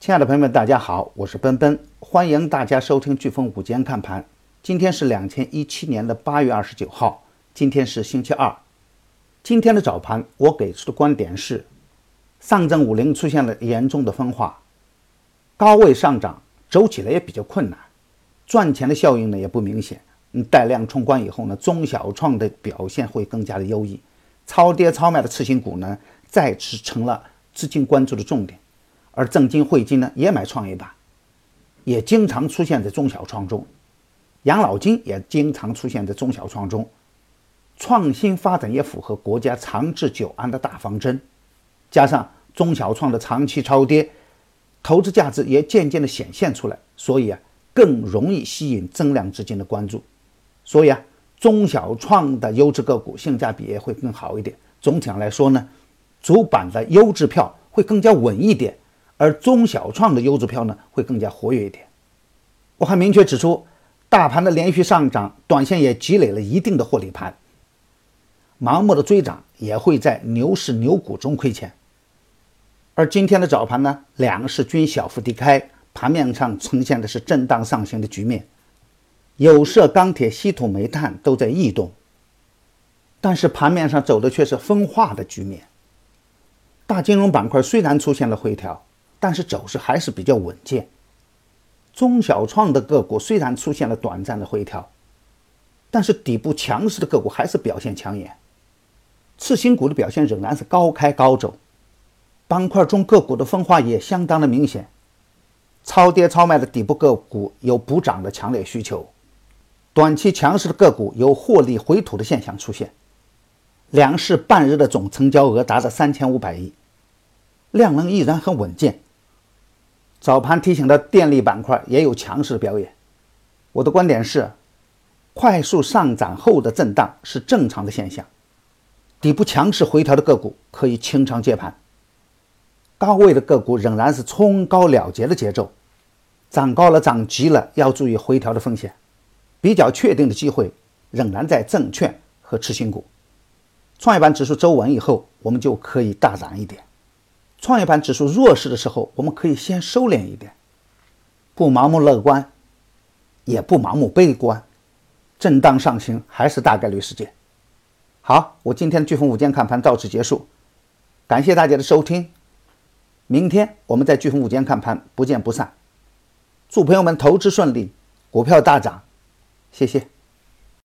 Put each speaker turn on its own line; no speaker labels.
亲爱的朋友们，大家好，我是奔奔，欢迎大家收听飓风午间看盘。今天是两千一七年的八月二十九号，今天是星期二。今天的早盘，我给出的观点是，上证五零出现了严重的分化，高位上涨走起来也比较困难，赚钱的效应呢也不明显。嗯，带量冲关以后呢，中小创的表现会更加的优异，超跌超卖的次新股呢再次成了资金关注的重点。而正金汇金呢也买创业板，也经常出现在中小创中，养老金也经常出现在中小创中，创新发展也符合国家长治久安的大方针，加上中小创的长期超跌，投资价值也渐渐的显现出来，所以啊更容易吸引增量资金的关注，所以啊中小创的优质个股性价比也会更好一点。总体上来说呢，主板的优质票会更加稳一点。而中小创的优质票呢，会更加活跃一点。我还明确指出，大盘的连续上涨，短线也积累了一定的获利盘，盲目的追涨也会在牛市牛股中亏钱。而今天的早盘呢，两市均小幅低开，盘面上呈现的是震荡上行的局面，有色、钢铁、稀土、煤炭都在异动，但是盘面上走的却是分化的局面。大金融板块虽然出现了回调。但是走势还是比较稳健。中小创的个股虽然出现了短暂的回调，但是底部强势的个股还是表现抢眼。次新股的表现仍然是高开高走，板块中个股的分化也相当的明显。超跌超卖的底部个股有补涨的强烈需求，短期强势的个股有获利回吐的现象出现。两市半日的总成交额达到三千五百亿，量能依然很稳健。早盘提醒的电力板块也有强势表演。我的观点是，快速上涨后的震荡是正常的现象，底部强势回调的个股可以清仓接盘。高位的个股仍然是冲高了结的节奏，涨高了涨急了要注意回调的风险。比较确定的机会仍然在证券和次新股。创业板指数走稳以后，我们就可以大涨一点。创业板指数弱势的时候，我们可以先收敛一点，不盲目乐观，也不盲目悲观，震荡上行还是大概率事件。好，我今天的飓风午间看盘到此结束，感谢大家的收听，明天我们在飓风午间看盘不见不散，祝朋友们投资顺利，股票大涨，谢谢。